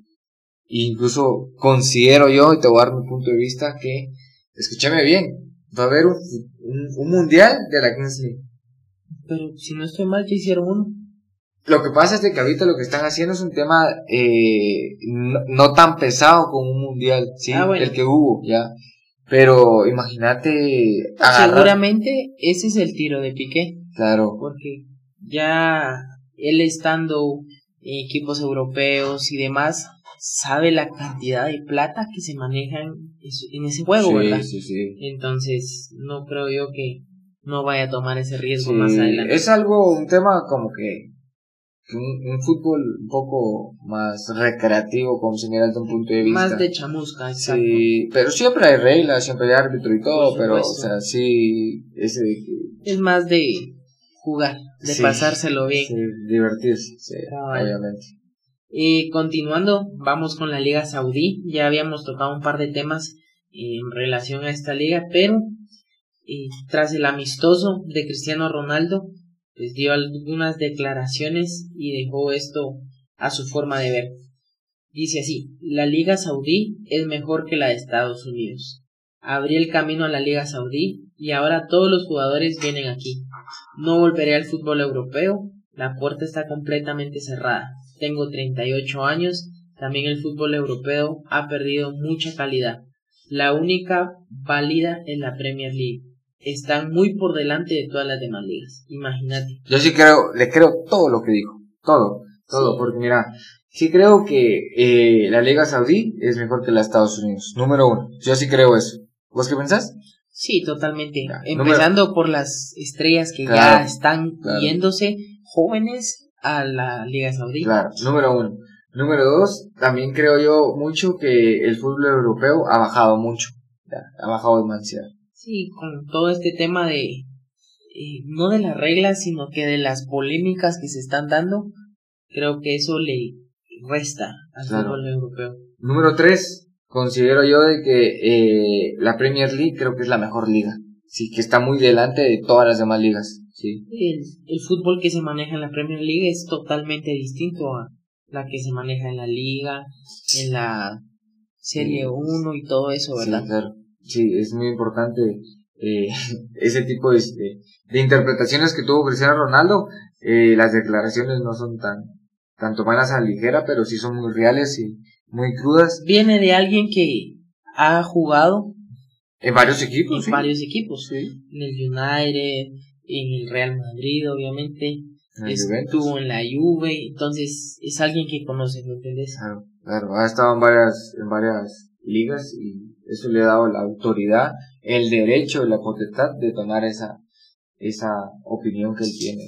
incluso considero yo, y te voy a dar mi punto de vista, que, escúchame bien, va a haber un, un, mundial de la Kings League. Pero si no estoy mal, ya hicieron uno. Lo que pasa es que ahorita lo que están haciendo es un tema eh, no, tan pesado como un mundial, sí, ah, el que hubo, ya. Pero imagínate. Seguramente ese es el tiro de Piqué. Claro. Porque ya él estando en equipos europeos y demás, sabe la cantidad de plata que se maneja en ese juego, ¿verdad? Sí, sí. Entonces, no creo yo que no vaya a tomar ese riesgo más adelante. Es algo, un tema como que un, fútbol un poco más recreativo, como se mira desde un punto de vista. Más de chamusca, exacto. Sí, pero siempre hay reglas, siempre hay árbitro y todo, pero, o sea, sí, ese de que... Es más de jugar, de pasárselo bien. Sí, divertirse, sí, obviamente. Y continuando, vamos con la Liga Saudí. Ya habíamos tocado un par de temas en relación a esta liga, pero tras el amistoso de Cristiano Ronaldo, les dio algunas declaraciones y dejó esto a su forma de ver. Dice así, la Liga Saudí es mejor que la de Estados Unidos. Abrí el camino a la Liga Saudí y ahora todos los jugadores vienen aquí. No volveré al fútbol europeo, la puerta está completamente cerrada. Tengo 38 años, también el fútbol europeo ha perdido mucha calidad. La única válida es la Premier League están muy por delante de todas las demás ligas. Imagínate. Yo sí creo, le creo todo lo que dijo. Todo, todo, porque mira, sí creo que eh, la Liga Saudí es mejor que la Estados Unidos. Número uno. Yo sí creo eso. ¿Vos qué pensás? Sí, totalmente. Empezando por las estrellas que ya están yéndose jóvenes a la Liga Saudí. Claro, número uno. Número dos, también creo yo mucho que el fútbol europeo ha bajado mucho. ha bajado demasiado. Sí, con todo este tema de, eh, no de las reglas, sino que de las polémicas que se están dando, creo que eso le resta al fútbol europeo. Número tres, considero yo de que eh, la Premier League creo que es la mejor liga. Sí, que está muy delante de todas las demás ligas. Sí. El, el fútbol que se maneja en la Premier League es totalmente distinto a la que se maneja en la liga, en la Serie 1 y todo eso, ¿verdad? Sí, claro sí, es muy importante eh, ese tipo de, de, interpretaciones que tuvo Cristiano Ronaldo. Eh, las declaraciones no son tan, tan tomadas a ligera, pero sí son muy reales y, muy crudas. Viene de alguien que ha jugado en varios equipos. En varios equipos. En el United, en el Real Madrid, obviamente. Estuvo en la Juve, entonces es alguien que conoce, ¿me entiendes? Claro, claro, ha estado en varias, en varias ligas y eso le ha dado la autoridad, el derecho, la potestad de tomar esa, esa opinión que él tiene.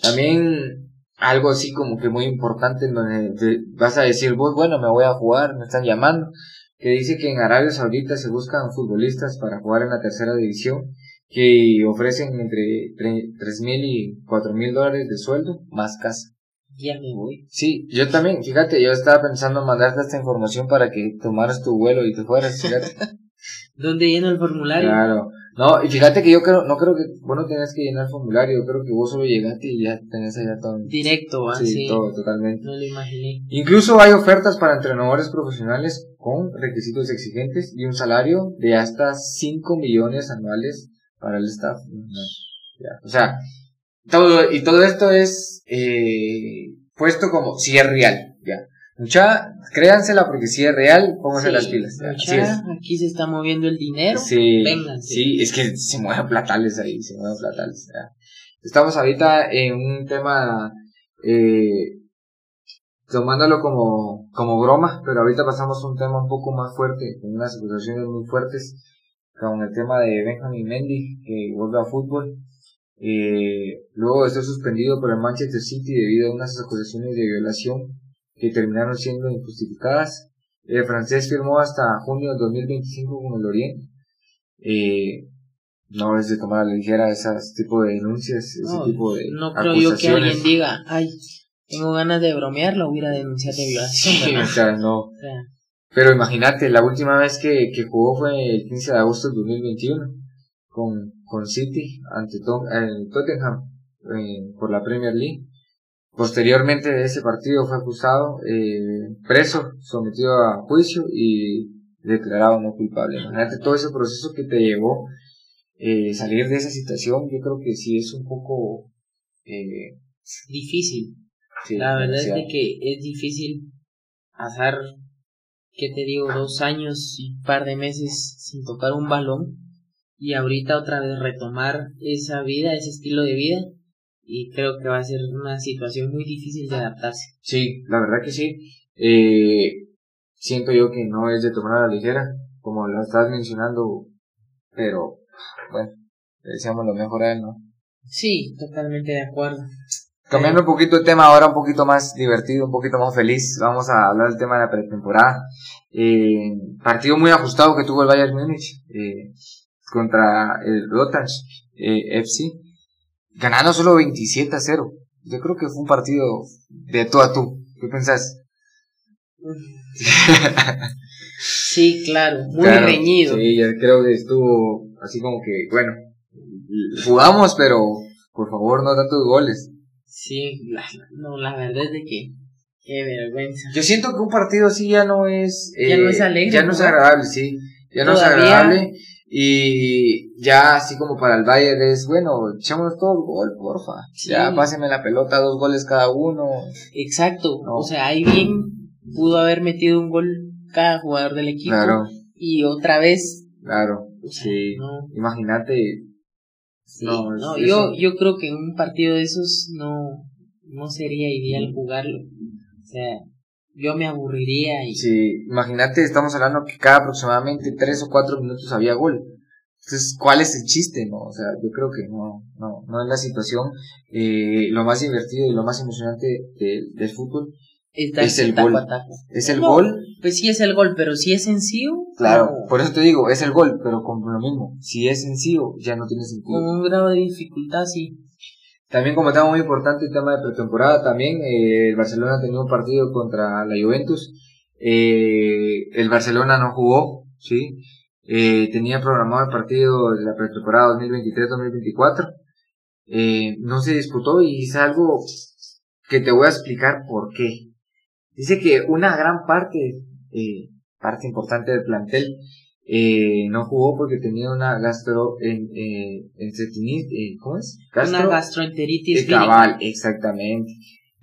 También algo así como que muy importante en donde vas a decir vos, bueno, me voy a jugar, me están llamando, que dice que en Arabia Saudita se buscan futbolistas para jugar en la tercera división que ofrecen entre tres mil y cuatro mil dólares de sueldo más casa. Ya me voy. Sí, yo también, fíjate, yo estaba pensando en mandarte esta información para que tomaras tu vuelo y te fueras, fíjate. ¿Dónde lleno el formulario? Claro, no, y fíjate que yo creo, no creo que vos no tenés que llenar el formulario, yo creo que vos solo llegaste y ya tenés allá todo. Directo, así. Sí, todo, totalmente. No lo imaginé. Incluso hay ofertas para entrenadores profesionales con requisitos exigentes y un salario de hasta 5 millones anuales para el staff. O sea, todo, y todo esto es eh, puesto como si es real, ya. Mucha, créansela porque si es real, pónganse las pilas. aquí se está moviendo el dinero. Sí, sí, es que se mueven platales ahí, se mueven platales. Estamos ahorita en un tema, eh, tomándolo como, como broma, pero ahorita pasamos a un tema un poco más fuerte, con unas acusaciones muy fuertes, con el tema de Benjamin Mendy, que vuelve a fútbol. Eh, luego de ser suspendido por el Manchester City debido a unas acusaciones de violación que terminaron siendo injustificadas. El francés firmó hasta junio de 2025 con el Orient. Eh, no es de tomar a la ligera ese tipo de denuncias, ese tipo de No creo yo que alguien diga, ay, tengo ganas de bromear, lo hubiera denunciado de violación. o sea, no. Pero imagínate, la última vez que, que jugó fue el 15 de agosto de 2021 con, con City ante Tottenham eh, por la Premier League. Posteriormente de ese partido fue acusado, eh, preso, sometido a juicio y declarado no culpable. Imagínate todo ese proceso que te llevó eh, salir de esa situación, yo creo que sí es un poco eh, difícil. la verdad es que es difícil pasar, ¿qué te digo? Dos años y un par de meses sin tocar un balón y ahorita otra vez retomar esa vida, ese estilo de vida y creo que va a ser una situación muy difícil de adaptarse. Sí, la verdad que sí. Eh, siento yo que no es de tomar a la ligera, como lo estás mencionando, pero bueno, deseamos lo mejor a él, ¿no? Sí, totalmente de acuerdo. Cambiando un poquito el tema, ahora un poquito más divertido, un poquito más feliz, vamos a hablar del tema de la pretemporada. Eh, partido muy ajustado que tuvo el Bayern Múnich eh, contra el Rotterdam eh, FC ganando solo 27 a 0. Yo creo que fue un partido de tú a tú. ¿Qué pensás? sí, claro, muy reñido. Sí, yo creo que estuvo así como que, bueno, jugamos, pero por favor no tantos goles. Sí, la, no, la verdad es de que qué vergüenza. Yo siento que un partido así ya no es ya no es alegre, ya no es agradable, sí, ya no es agradable y ya así como para el Bayern es, bueno, echémonos todo el gol, porfa. Ya pásenme la pelota, dos goles cada uno. Exacto. O sea, ahí bien pudo haber metido un gol cada jugador del equipo. Claro. Y otra vez. Claro. sí. Imagínate. No, no yo, yo creo que un partido de esos no, no sería ideal jugarlo. O sea, yo me aburriría. Y... Sí, imagínate, estamos hablando que cada aproximadamente tres o cuatro minutos había gol. Entonces, ¿cuál es el chiste? No, o sea, yo creo que no, no, no es la situación. Eh, lo más divertido y lo más emocionante del fútbol es el gol. Es el gol. Pues sí es el gol, pero si es sencillo. Claro, por eso te digo, es el gol, pero con lo mismo. Si es sencillo, ya no tiene sentido. Con un grado de dificultad, sí. También como tema muy importante el tema de pretemporada, también eh, el Barcelona tenía un partido contra la Juventus. Eh, el Barcelona no jugó, ¿sí? Eh, tenía programado el partido de la pretemporada 2023-2024. Eh, no se disputó y es algo que te voy a explicar por qué. Dice que una gran parte, eh, parte importante del plantel, eh, no jugó porque tenía una gastro en, eh, eh ¿cómo es? una gastroenteritis cabal, exactamente.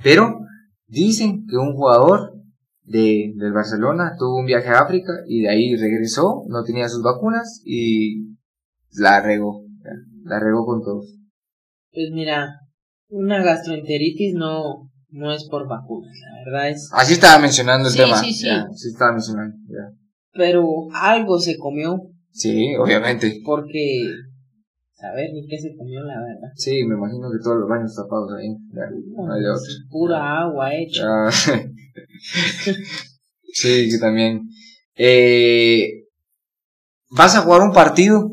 Pero dicen que un jugador de, del Barcelona, tuvo un viaje a África y de ahí regresó, no tenía sus vacunas y la regó, la regó con todos. Pues mira, una gastroenteritis no, no es por vacunas, la verdad es... Así estaba mencionando el Sí, tema. sí, sí. ya, sí estaba mencionando. ya. Pero algo se comió Sí, obviamente. porque... A ver, ni qué se comió, la verdad. Sí, me imagino que todos los baños tapados ahí. ya, no hay de otra. Es pura agua hecha. Sí, que también. Eh, vas a jugar un partido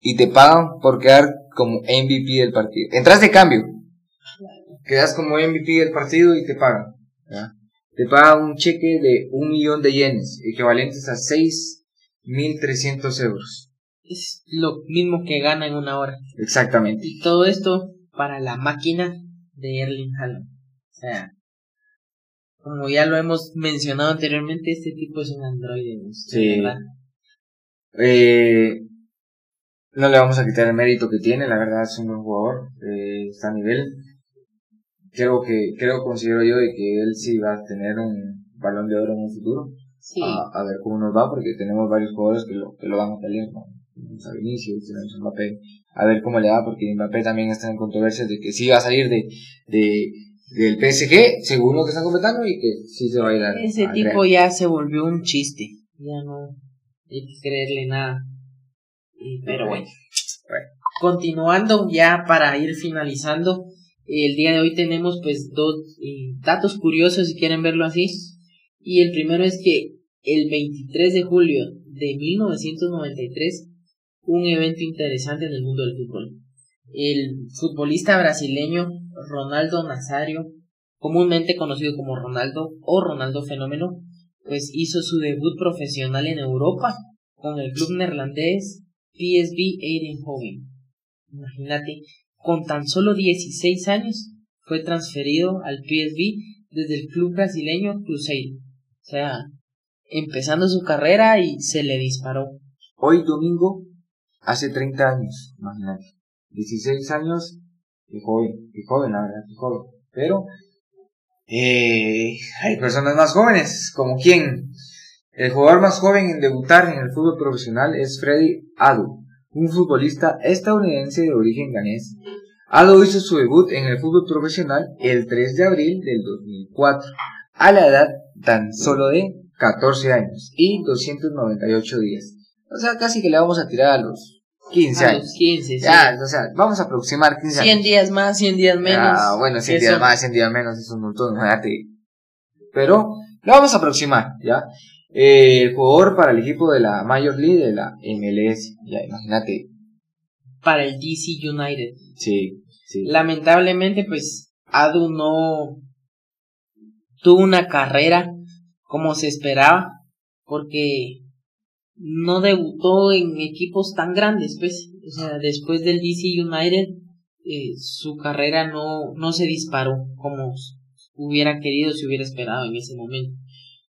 y te pagan por quedar como MVP del partido. Entras de cambio. Quedas como MVP del partido y te pagan. ¿ya? Te pagan un cheque de un millón de yenes, equivalentes a 6.300 euros. Es lo mismo que gana en una hora. Exactamente. Y todo esto para la máquina de Erling Haaland. O sea, como ya lo hemos mencionado anteriormente, este tipo es un androide. de Sí. verdad. Eh, no le vamos a quitar el mérito que tiene, la verdad es un buen jugador, eh, está a nivel. Creo que, creo, considero yo de que él sí va a tener un balón de oro en un futuro. Sí, A, a ver cómo nos va, porque tenemos varios jugadores que lo, que lo van a pelear, ¿no? Tenemos a Vinicius, tenemos a Mbappé. A ver cómo le va, porque Mbappé también está en controversia de que sí va a salir de, de, del PSG, según lo que están comentando, y que sí se va a ir a ese al tipo Real. ya se volvió un chiste. Ya no hay que creerle nada. Y- pero bueno. Bueno. Continuando ya para ir finalizando, el día de hoy tenemos pues dos eh, datos curiosos si quieren verlo así. Y el primero es que el 23 de julio de 1993, un evento interesante en el mundo del fútbol. El futbolista brasileño Ronaldo Nazario, comúnmente conocido como Ronaldo o Ronaldo Fenómeno, pues hizo su debut profesional en Europa con el club neerlandés PSV Eindhoven. Imagínate, con tan solo 16 años fue transferido al PSV desde el club brasileño Cruzeiro. O sea, empezando su carrera y se le disparó. Hoy domingo, hace 30 años, imagínate. 16 años, y joven, joven, la verdad, y joven. Pero, eh, hay personas más jóvenes, como quién. El jugador más joven en debutar en el fútbol profesional es Freddy Adu, un futbolista estadounidense de origen ganés. Adu hizo su debut en el fútbol profesional el 3 de abril del 2004, a la edad tan solo de 14 años y 298 días. O sea, casi que le vamos a tirar a los 15 A años. los 15, sí. Ya, o sea, vamos a aproximar 15 años. 100 días más, 100 días menos. Ah, bueno, 100 Eso- días más, 100 días menos, es un montón. Pero lo vamos a aproximar, ¿ya? Eh, el jugador para el equipo de la Major League de la MLS, ya, imagínate. Para el DC United. Sí, sí. Lamentablemente, pues, Adu no tuvo una carrera como se esperaba, porque no debutó en equipos tan grandes, pues. O sea, después del DC United, eh, su carrera no, no se disparó como hubiera querido, si hubiera esperado en ese momento.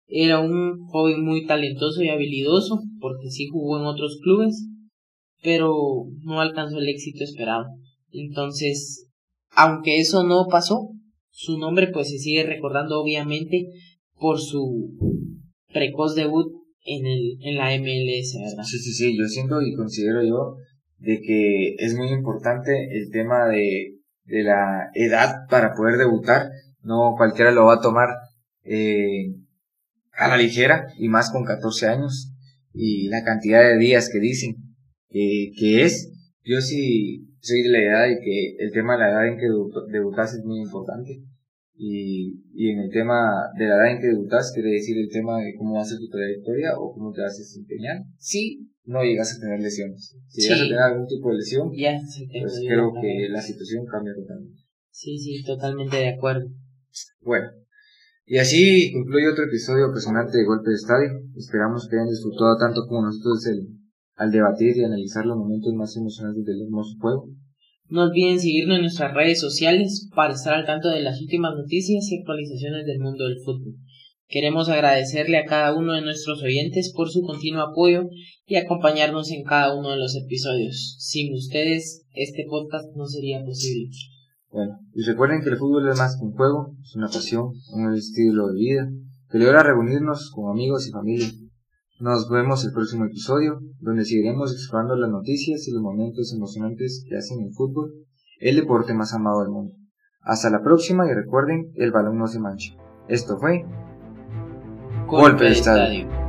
Era un joven muy talentoso y habilidoso, porque sí jugó en otros clubes, pero no alcanzó el éxito esperado. Entonces, aunque eso no pasó, su nombre pues se sigue recordando obviamente por su precoz debut en el en la MLS, ¿verdad? Sí, sí, sí, yo siento y considero yo de que es muy importante el tema de, de la edad para poder debutar. No cualquiera lo va a tomar eh, a la ligera y más con 14 años y la cantidad de días que dicen eh, que es. Yo sí soy de la edad de que el tema de la edad en que debutas es muy importante. Y, y en el tema de la edad en que debutas quiere decir el tema de cómo va a ser tu trayectoria o cómo te vas a desempeñar. Si no llegas a tener lesiones. Si llegas a tener algún tipo de lesión, Ya pues creo que la situación cambia totalmente. Sí, sí, totalmente de acuerdo. Bueno, y así concluye otro episodio apasionante de Golpe de Estadio. Esperamos que hayan disfrutado tanto como nosotros el, al debatir y analizar los momentos más emocionantes del hermoso juego. No olviden seguirnos en nuestras redes sociales para estar al tanto de las últimas noticias y actualizaciones del mundo del fútbol. Queremos agradecerle a cada uno de nuestros oyentes por su continuo apoyo y acompañarnos en cada uno de los episodios. Sin ustedes, este podcast no sería posible. Bueno, y recuerden que el fútbol es más que un juego, es una pasión, un estilo de vida. que logra reunirnos con amigos y familia. Nos vemos el próximo episodio, donde seguiremos explorando las noticias y los momentos emocionantes que hacen el fútbol el deporte más amado del mundo. Hasta la próxima y recuerden, el balón no se mancha. Esto fue Golpe de estadio.